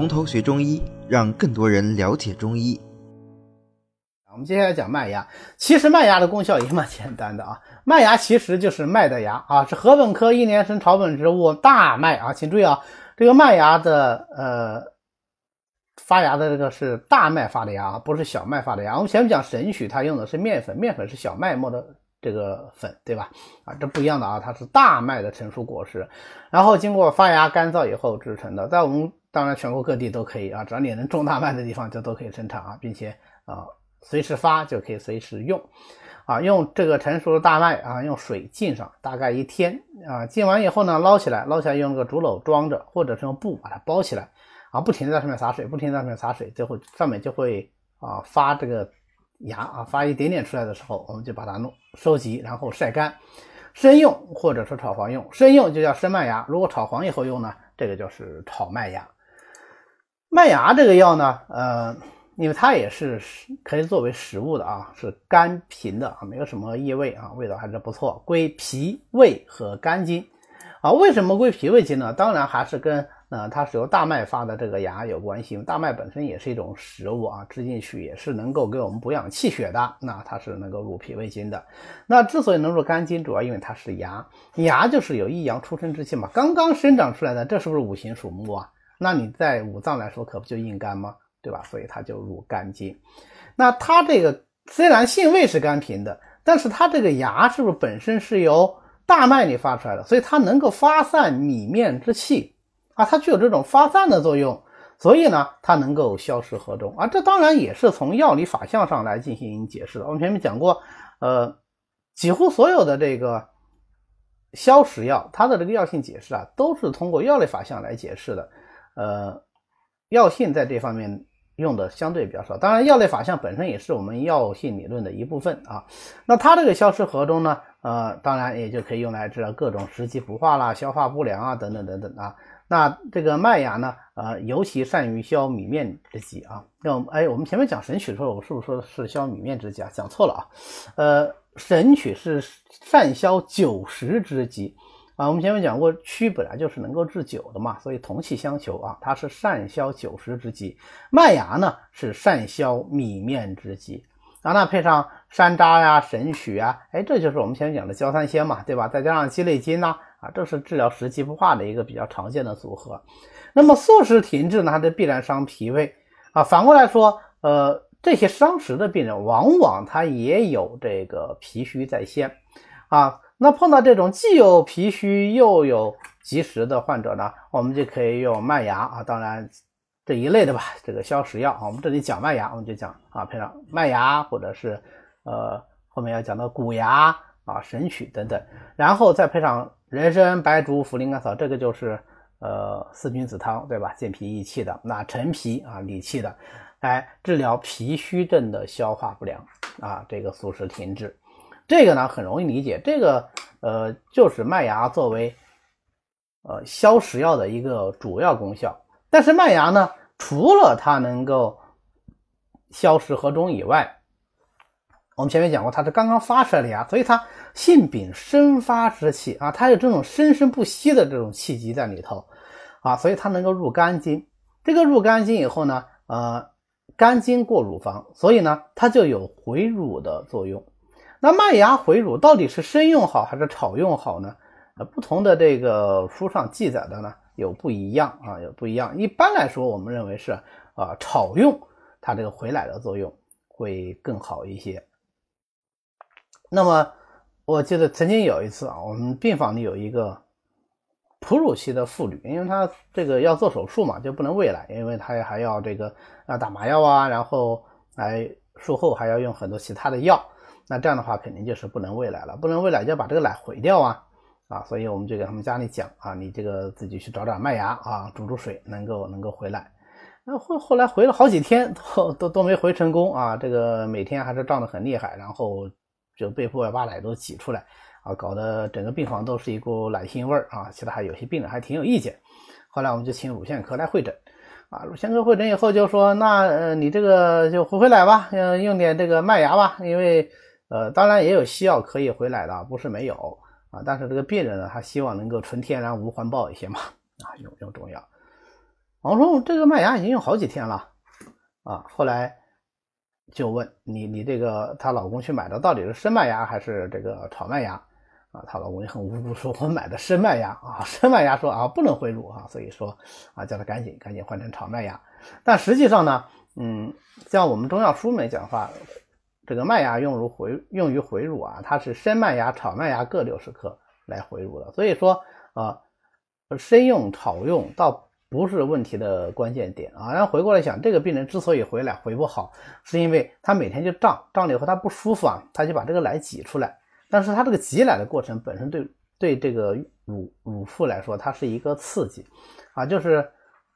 从头学中医，让更多人了解中医。我们接下来讲麦芽。其实麦芽的功效也蛮简单的啊，麦芽其实就是麦的芽啊，是禾本科一年生草本植物大麦啊。请注意啊，这个麦芽的呃发芽的这个是大麦发的芽，不是小麦发的芽。我们前面讲神曲，它用的是面粉，面粉是小麦磨的这个粉，对吧？啊，这不一样的啊，它是大麦的成熟果实，然后经过发芽干燥以后制成的。在我们当然全国各地都可以啊，只要你能种大麦的地方就都可以生产啊，并且啊。随时发就可以随时用，啊，用这个成熟的大麦啊，用水浸上，大概一天啊，浸完以后呢，捞起来，捞起来用个竹篓装着，或者是用布把它包起来，啊，不停的在上面洒水，不停的在上面洒水，最后上面就会啊发这个芽啊，发一点点出来的时候，我们就把它弄收集，然后晒干，生用或者说炒黄用，生用就叫生麦芽，如果炒黄以后用呢，这个就是炒麦芽。麦芽这个药呢，呃。因为它也是可以作为食物的啊，是甘平的啊，没有什么异味啊，味道还是不错，归脾胃和肝经啊。为什么归脾胃经呢？当然还是跟呃它是由大麦发的这个芽有关系。大麦本身也是一种食物啊，吃进去也是能够给我们补养气血的，那它是能够入脾胃经的。那之所以能入肝经，主要因为它是芽，芽就是有一阳出生之气嘛，刚刚生长出来的，这是不是五行属木啊？那你在五脏来说，可不就硬肝吗？对吧？所以它就入肝经。那它这个虽然性味是甘平的，但是它这个芽是不是本身是由大麦里发出来的？所以它能够发散米面之气啊，它具有这种发散的作用。所以呢，它能够消食和中啊。这当然也是从药理法相上来进行解释的。我们前面讲过，呃，几乎所有的这个消食药，它的这个药性解释啊，都是通过药理法相来解释的。呃，药性在这方面。用的相对比较少，当然药类法相本身也是我们药性理论的一部分啊。那它这个消食盒中呢，呃，当然也就可以用来治疗各种食积不化啦、消化不良啊等等等等啊。那这个麦芽呢，呃，尤其善于消米面之疾啊。那我们哎，我们前面讲神曲的时候，我是不是说的是消米面之疾啊？讲错了啊，呃，神曲是善消酒食之疾。啊，我们前面讲过，曲本来就是能够治酒的嘛，所以同气相求啊，它是善消酒食之疾。麦芽呢是善消米面之疾啊，那配上山楂呀、神曲啊，哎，这就是我们前面讲的焦三仙嘛，对吧？再加上鸡肋金呐，啊，这是治疗食积不化的一个比较常见的组合。那么素食停滞呢，它就必然伤脾胃啊。反过来说，呃，这些伤食的病人，往往他也有这个脾虚在先啊。那碰到这种既有脾虚又有积食的患者呢，我们就可以用麦芽啊，当然这一类的吧，这个消食药啊，我们这里讲麦芽，我们就讲啊，配上麦芽或者是呃后面要讲到谷芽啊、神曲等等，然后再配上人参、白术、茯苓、甘草，这个就是呃四君子汤，对吧？健脾益气的，那陈皮啊理气的，哎，治疗脾虚症的消化不良啊，这个素食停滞。这个呢很容易理解，这个呃就是麦芽作为呃消食药的一个主要功效。但是麦芽呢，除了它能够消食和中以外，我们前面讲过，它是刚刚发出来的芽，所以它性禀生发之气啊，它有这种生生不息的这种气机在里头啊，所以它能够入肝经。这个入肝经以后呢，呃，肝经过乳房，所以呢，它就有回乳的作用。那麦芽回乳到底是生用好还是炒用好呢？呃，不同的这个书上记载的呢有不一样啊，有不一样。一般来说，我们认为是啊炒用，它这个回奶的作用会更好一些。那么我记得曾经有一次啊，我们病房里有一个哺乳期的妇女，因为她这个要做手术嘛，就不能喂奶，因为她还要这个要打麻药啊，然后来术后还要用很多其他的药。那这样的话，肯定就是不能喂奶了，不能喂奶就要把这个奶回掉啊啊！所以我们就给他们家里讲啊，你这个自己去找点麦芽啊，煮煮水，能够能够回来。那后后来回了好几天，都都都没回成功啊！这个每天还是胀得很厉害，然后就被迫把奶都挤出来啊，搞得整个病房都是一股奶腥味儿啊！其他还有些病人还挺有意见。后来我们就请乳腺科来会诊啊，乳腺科会诊以后就说，那呃你这个就回回来吧，嗯，用点这个麦芽吧，因为。呃，当然也有西药可以回来的，不是没有啊。但是这个病人呢，他希望能够纯天然、无环保一些嘛，啊，用用中药。王说这个麦芽已经用好几天了啊，后来就问你你这个她老公去买的到底是生麦芽还是这个炒麦芽？啊，她老公就很无辜说：“我买的生麦芽啊，生麦芽说啊不能回乳啊，所以说啊叫他赶紧赶紧换成炒麦芽。但实际上呢，嗯，像我们中药书里面讲话，这个麦芽用如回用于回乳啊，它是生麦芽、炒麦芽各六十克来回乳的。所以说啊，生用、炒用倒不是问题的关键点啊。然后回过来想，这个病人之所以回来回不好，是因为他每天就胀胀了以后他不舒服啊，他就把这个奶挤出来。但是他这个挤奶的过程本身对对这个乳乳妇来说，它是一个刺激，啊，就是，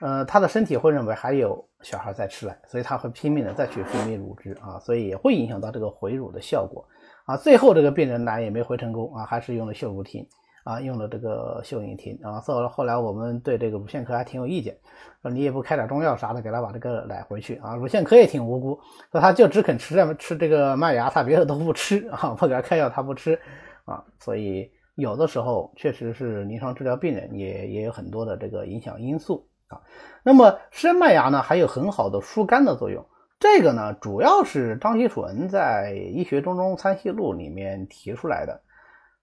呃，他的身体会认为还有小孩在吃奶，所以他会拼命的再去分泌乳汁啊，所以也会影响到这个回乳的效果啊。最后这个病人奶也没回成功啊，还是用了秀乳婷啊，用了这个秀引婷啊。后来后来我们对这个乳腺科还挺有意见，说你也不开点中药啥的给他把这个奶回去啊。乳腺科也挺无辜，说他就只肯吃这吃这个麦芽，他别的都不吃啊，不给他开药他不吃啊，所以。有的时候确实是临床治疗病人也也有很多的这个影响因素啊。那么生麦芽呢，还有很好的疏肝的作用。这个呢，主要是张锡纯在《医学中中参西录》里面提出来的。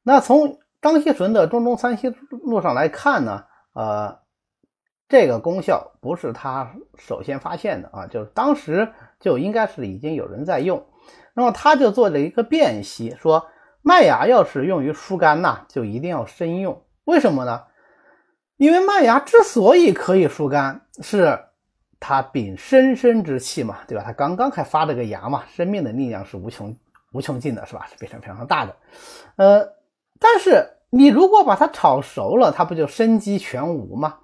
那从张锡纯的《中中参西录》上来看呢，呃，这个功效不是他首先发现的啊，就是当时就应该是已经有人在用。那么他就做了一个辨析，说。麦芽要是用于疏肝呐，就一定要生用。为什么呢？因为麦芽之所以可以疏肝，是它秉生生之气嘛，对吧？它刚刚还发了个芽嘛，生命的力量是无穷无穷尽的，是吧？是非常非常大的。呃，但是你如果把它炒熟了，它不就生机全无吗？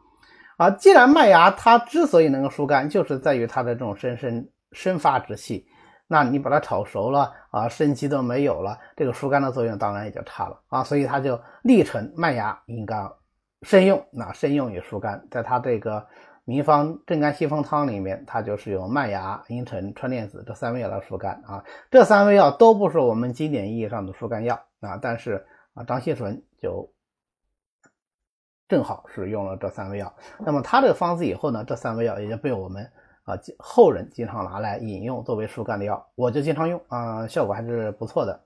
啊，既然麦芽它之所以能够疏肝，就是在于它的这种生生生发之气。那你把它炒熟了啊，生机都没有了，这个疏肝的作用当然也就差了啊，所以它就历成麦芽应该慎用，那慎用于疏肝，在它这个名方正肝息风汤里面，它就是用麦芽、茵陈、川楝子这三味药来疏肝啊，这三味药都不是我们经典意义上的疏肝药啊，但是啊，张锡纯就正好是用了这三味药，那么他这个方子以后呢，这三味药也就被我们。啊，后人经常拿来饮用作为疏肝的药，我就经常用啊，效果还是不错的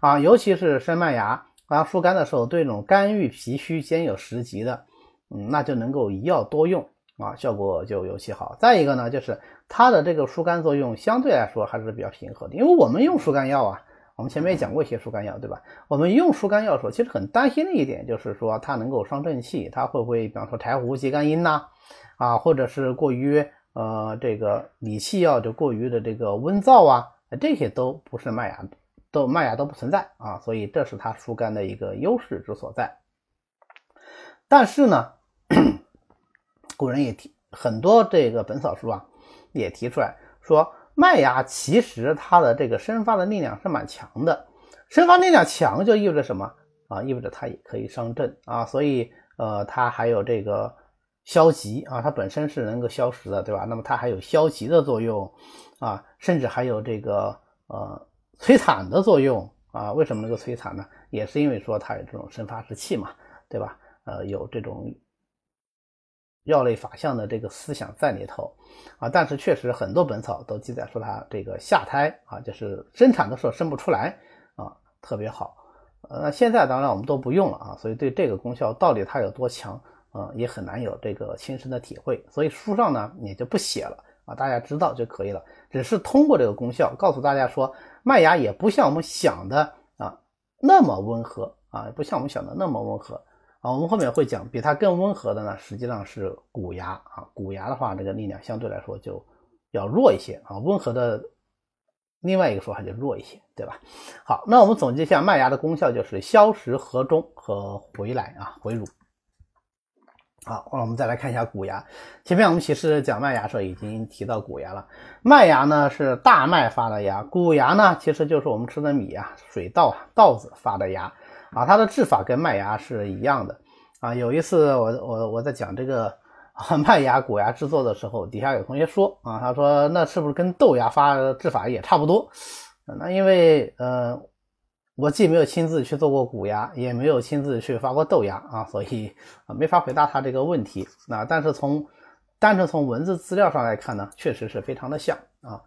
啊。尤其是生麦芽啊，疏肝的时候，对这种肝郁脾虚兼有实疾的，嗯，那就能够一药多用啊，效果就尤其好。再一个呢，就是它的这个疏肝作用相对来说还是比较平和的，因为我们用疏肝药啊，我们前面也讲过一些疏肝药，对吧？我们用疏肝药的时候，其实很担心的一点就是说它能够伤正气，它会不会比方说柴胡、鸡肝阴呐，啊，或者是过于。呃，这个理气药就过于的这个温燥啊，这些都不是麦芽，都麦芽都不存在啊，所以这是它疏肝的一个优势之所在。但是呢，古人也提很多这个本草书啊，也提出来说，麦芽其实它的这个生发的力量是蛮强的，生发力量强就意味着什么啊？意味着它也可以伤阵啊，所以呃，它还有这个。消极啊，它本身是能够消食的，对吧？那么它还有消极的作用啊，甚至还有这个呃催产的作用啊。为什么能够催产呢？也是因为说它有这种生发之气嘛，对吧？呃，有这种药类法相的这个思想在里头啊。但是确实很多本草都记载说它这个下胎啊，就是生产的时候生不出来啊，特别好。呃，现在当然我们都不用了啊，所以对这个功效到底它有多强？啊，也很难有这个亲身的体会，所以书上呢也就不写了啊，大家知道就可以了。只是通过这个功效告诉大家说，麦芽也不像我们想的啊那么温和啊，不像我们想的那么温和啊。我们后面会讲，比它更温和的呢，实际上是谷芽啊。谷芽的话，这个力量相对来说就要弱一些啊。温和的另外一个说法就弱一些，对吧？好，那我们总结一下麦芽的功效，就是消食和中和回来啊，回乳。好，我们再来看一下谷芽。前面我们其实讲麦芽时候已经提到谷芽了。麦芽呢是大麦发的芽，谷芽呢其实就是我们吃的米啊、水稻啊、稻子发的芽啊。它的制法跟麦芽是一样的啊。有一次我我我在讲这个 麦芽谷芽制作的时候，底下有同学说啊，他说那是不是跟豆芽发的制法也差不多？那因为呃。我既没有亲自去做过谷芽，也没有亲自去发过豆芽啊，所以没法回答他这个问题。那但是从单纯从文字资料上来看呢，确实是非常的像啊。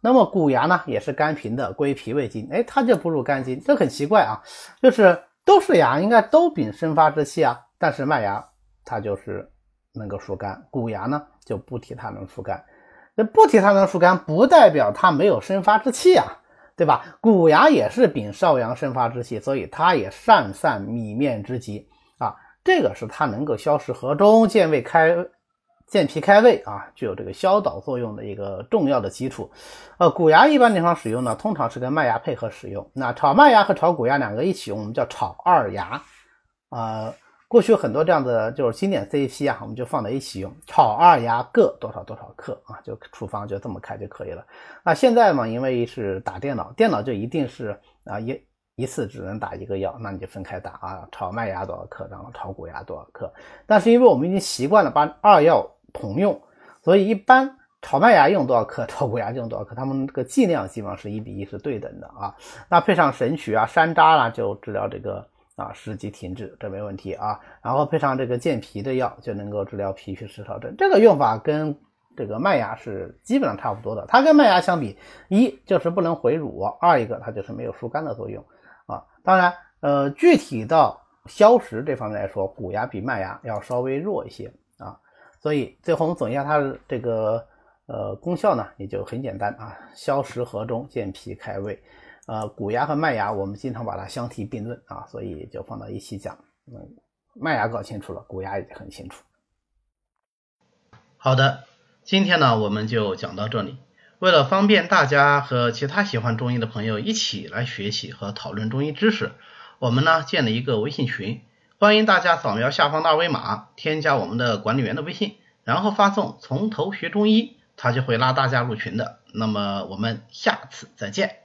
那么谷芽呢，也是甘平的，归脾胃经，哎，它就不入肝经，这很奇怪啊，就是都是芽，应该都禀生发之气啊，但是麦芽它就是能够疏肝，谷芽呢就不提它能疏肝，那不提它能疏肝，不代表它没有生发之气啊，对吧？谷芽也是禀少阳生发之气，所以它也善散米面之疾啊，这个是它能够消食和中，健胃开。健脾开胃啊，具有这个消导作用的一个重要的基础。呃，谷芽一般情况使用呢，通常是跟麦芽配合使用。那炒麦芽和炒谷芽两个一起用，我们叫炒二芽。啊，过去很多这样的就是经典 CP 啊，我们就放在一起用，炒二芽各多少多少克啊，就处方就这么开就可以了。那现在嘛，因为是打电脑，电脑就一定是啊一一次只能打一个药，那你就分开打啊，炒麦芽多少克，然后炒谷芽多少克。但是因为我们已经习惯了把二药同用，所以一般炒麦芽用多少克，炒谷芽用多少克，它们这个剂量基本上是一比一，是对等的啊。那配上神曲啊、山楂啦，就治疗这个啊湿积停滞，这没问题啊。然后配上这个健脾的药，就能够治疗脾虚湿潮症。这个用法跟这个麦芽是基本上差不多的。它跟麦芽相比，一就是不能回乳，二一个它就是没有疏肝的作用啊。当然，呃，具体到消食这方面来说，谷芽比麦芽要稍微弱一些啊。所以最后我们总结一下它的这个呃功效呢，也就很简单啊，消食和中，健脾开胃。呃，谷芽和麦芽我们经常把它相提并论啊，所以就放到一起讲。嗯，麦芽搞清楚了，谷芽也很清楚。好的，今天呢我们就讲到这里。为了方便大家和其他喜欢中医的朋友一起来学习和讨论中医知识，我们呢建了一个微信群。欢迎大家扫描下方的二维码，添加我们的管理员的微信，然后发送“从头学中医”，他就会拉大家入群的。那么我们下次再见。